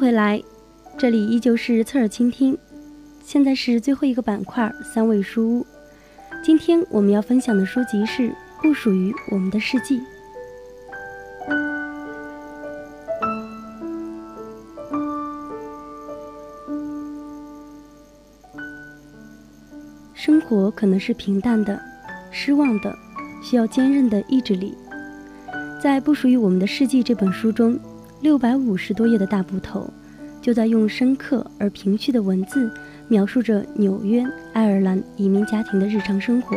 回来，这里依旧是侧耳倾听。现在是最后一个板块——三味书屋。今天我们要分享的书籍是《不属于我们的世纪》。生活可能是平淡的、失望的，需要坚韧的意志力。在《不属于我们的世纪》这本书中，六百五十多页的大部头，就在用深刻而平煦的文字描述着纽约、爱尔兰移民家庭的日常生活。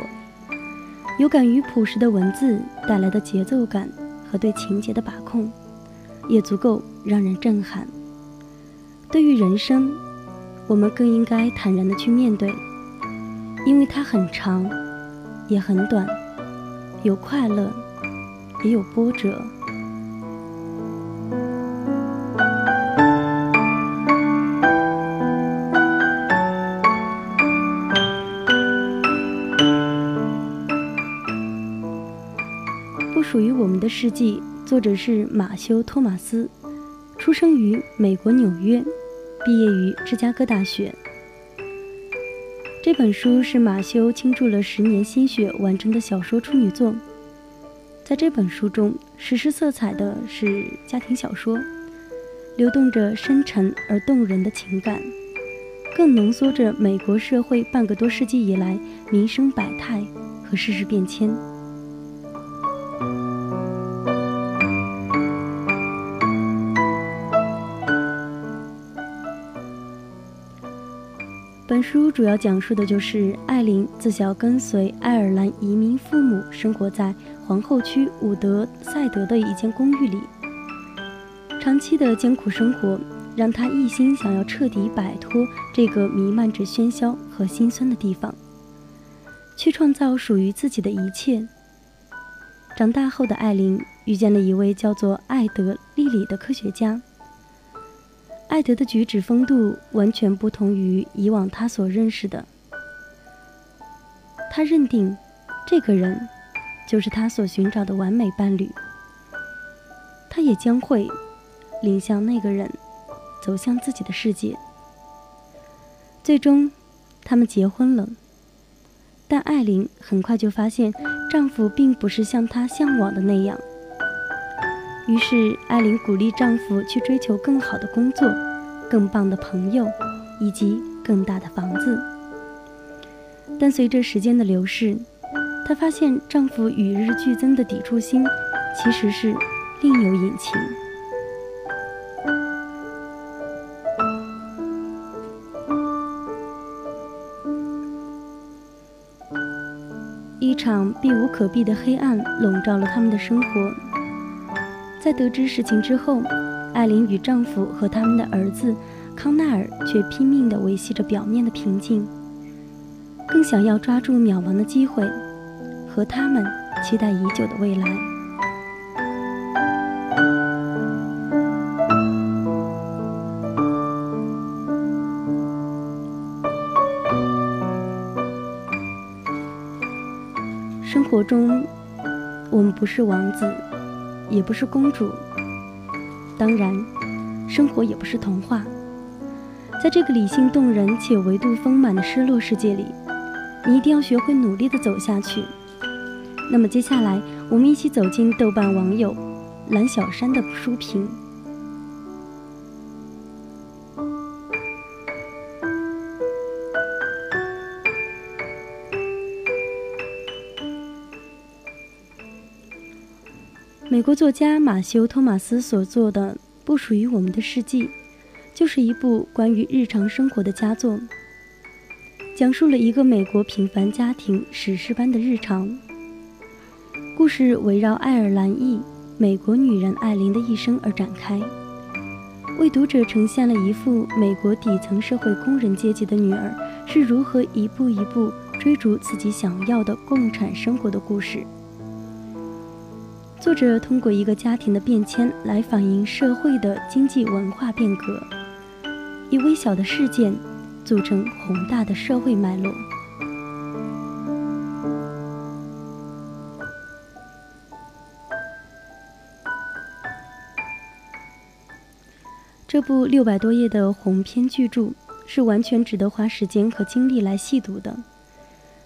有感于朴实的文字带来的节奏感和对情节的把控，也足够让人震撼。对于人生，我们更应该坦然地去面对，因为它很长，也很短，有快乐，也有波折。的世纪，作者是马修·托马斯，出生于美国纽约，毕业于芝加哥大学。这本书是马修倾注了十年心血完成的小说处女作。在这本书中，史诗色彩的是家庭小说，流动着深沉而动人的情感，更浓缩着美国社会半个多世纪以来民生百态和世事变迁。书主要讲述的就是艾琳自小跟随爱尔兰移民父母生活在皇后区伍德赛德的一间公寓里。长期的艰苦生活让她一心想要彻底摆脱这个弥漫着喧嚣和心酸的地方，去创造属于自己的一切。长大后的艾琳遇见了一位叫做艾德·利里的科学家。艾德的举止风度完全不同于以往他所认识的。他认定，这个人就是他所寻找的完美伴侣。他也将会领向那个人，走向自己的世界。最终，他们结婚了。但艾琳很快就发现，丈夫并不是像她向往的那样。于是，艾琳鼓励丈夫去追求更好的工作、更棒的朋友，以及更大的房子。但随着时间的流逝，她发现丈夫与日俱增的抵触心，其实是另有隐情。一场避无可避的黑暗笼罩了他们的生活。在得知实情之后，艾琳与丈夫和他们的儿子康奈尔却拼命地维系着表面的平静，更想要抓住渺茫的机会，和他们期待已久的未来。生活中，我们不是王子。也不是公主，当然，生活也不是童话。在这个理性动人且维度丰满的失落世界里，你一定要学会努力的走下去。那么接下来，我们一起走进豆瓣网友蓝小山的书评。美国作家马修·托马斯所作的《不属于我们的世纪》，就是一部关于日常生活的佳作，讲述了一个美国平凡家庭史诗般的日常。故事围绕爱尔兰裔美国女人艾琳的一生而展开，为读者呈现了一幅美国底层社会工人阶级的女儿是如何一步一步追逐自己想要的共产生活的故事。作者通过一个家庭的变迁来反映社会的经济文化变革，以微小的事件组成宏大的社会脉络。这部六百多页的鸿篇巨著是完全值得花时间和精力来细读的。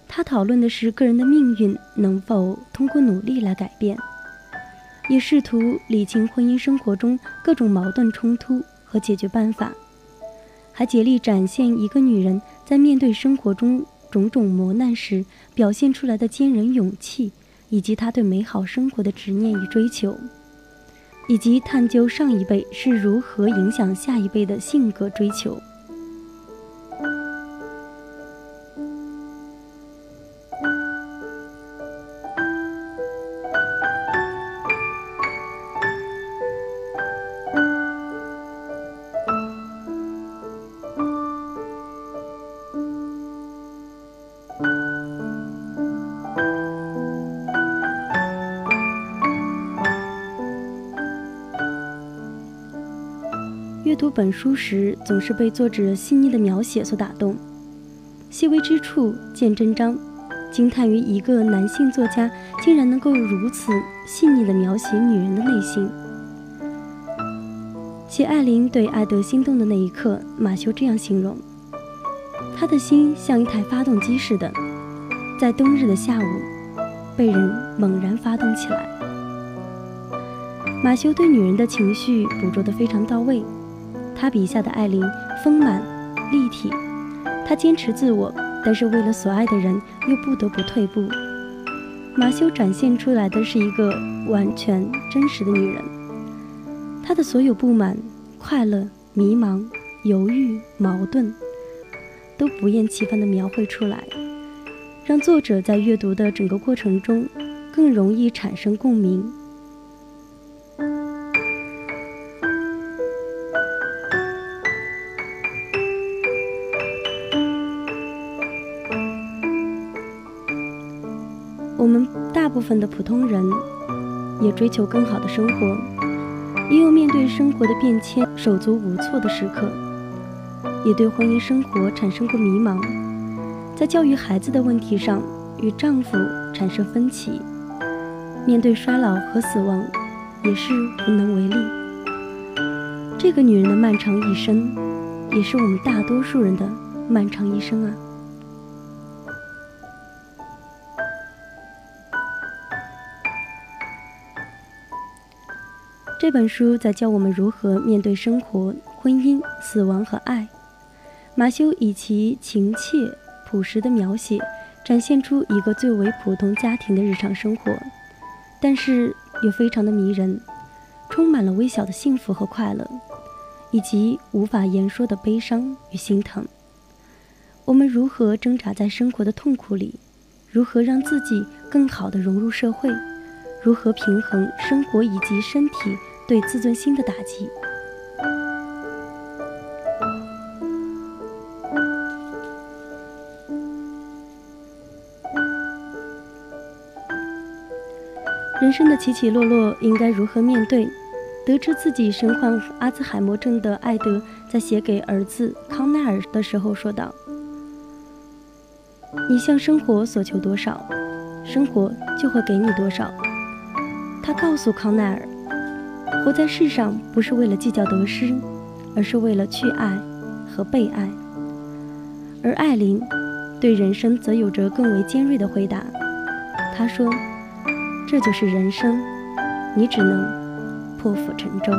它讨论的是个人的命运能否通过努力来改变，也试图理清婚姻生活中各种矛盾冲突和解决办法，还竭力展现一个女人在面对生活中种种磨难时表现出来的坚韧勇气，以及她对美好生活的执念与追求。以及探究上一辈是如何影响下一辈的性格追求。读本书时，总是被作者细腻的描写所打动，细微之处见真章，惊叹于一个男性作家竟然能够如此细腻地描写女人的内心。写艾琳对艾德心动的那一刻，马修这样形容：他的心像一台发动机似的，在冬日的下午被人猛然发动起来。马修对女人的情绪捕捉得非常到位。他笔下的艾琳丰满、立体，她坚持自我，但是为了所爱的人又不得不退步。马修展现出来的是一个完全真实的女人，她的所有不满、快乐、迷茫、犹豫、矛盾，都不厌其烦地描绘出来，让作者在阅读的整个过程中更容易产生共鸣。大部分的普通人也追求更好的生活，也有面对生活的变迁手足无措的时刻，也对婚姻生活产生过迷茫，在教育孩子的问题上与丈夫产生分歧，面对衰老和死亡也是无能为力。这个女人的漫长一生，也是我们大多数人的漫长一生啊。这本书在教我们如何面对生活、婚姻、死亡和爱。马修以其情切、朴实的描写，展现出一个最为普通家庭的日常生活，但是又非常的迷人，充满了微小的幸福和快乐，以及无法言说的悲伤与心疼。我们如何挣扎在生活的痛苦里？如何让自己更好的融入社会？如何平衡生活以及身体？对自尊心的打击。人生的起起落落应该如何面对？得知自己身患阿兹海默症的艾德，在写给儿子康奈尔的时候说道：“你向生活所求多少，生活就会给你多少。”他告诉康奈尔。活在世上不是为了计较得失，而是为了去爱和被爱。而艾琳对人生则有着更为尖锐的回答。她说：“这就是人生，你只能破釜沉舟。”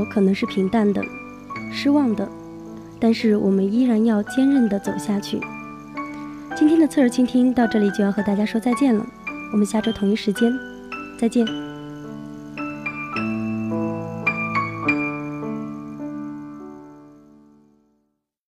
有可能是平淡的、失望的，但是我们依然要坚韧的走下去。今天的侧耳倾听到这里就要和大家说再见了，我们下周同一时间再见。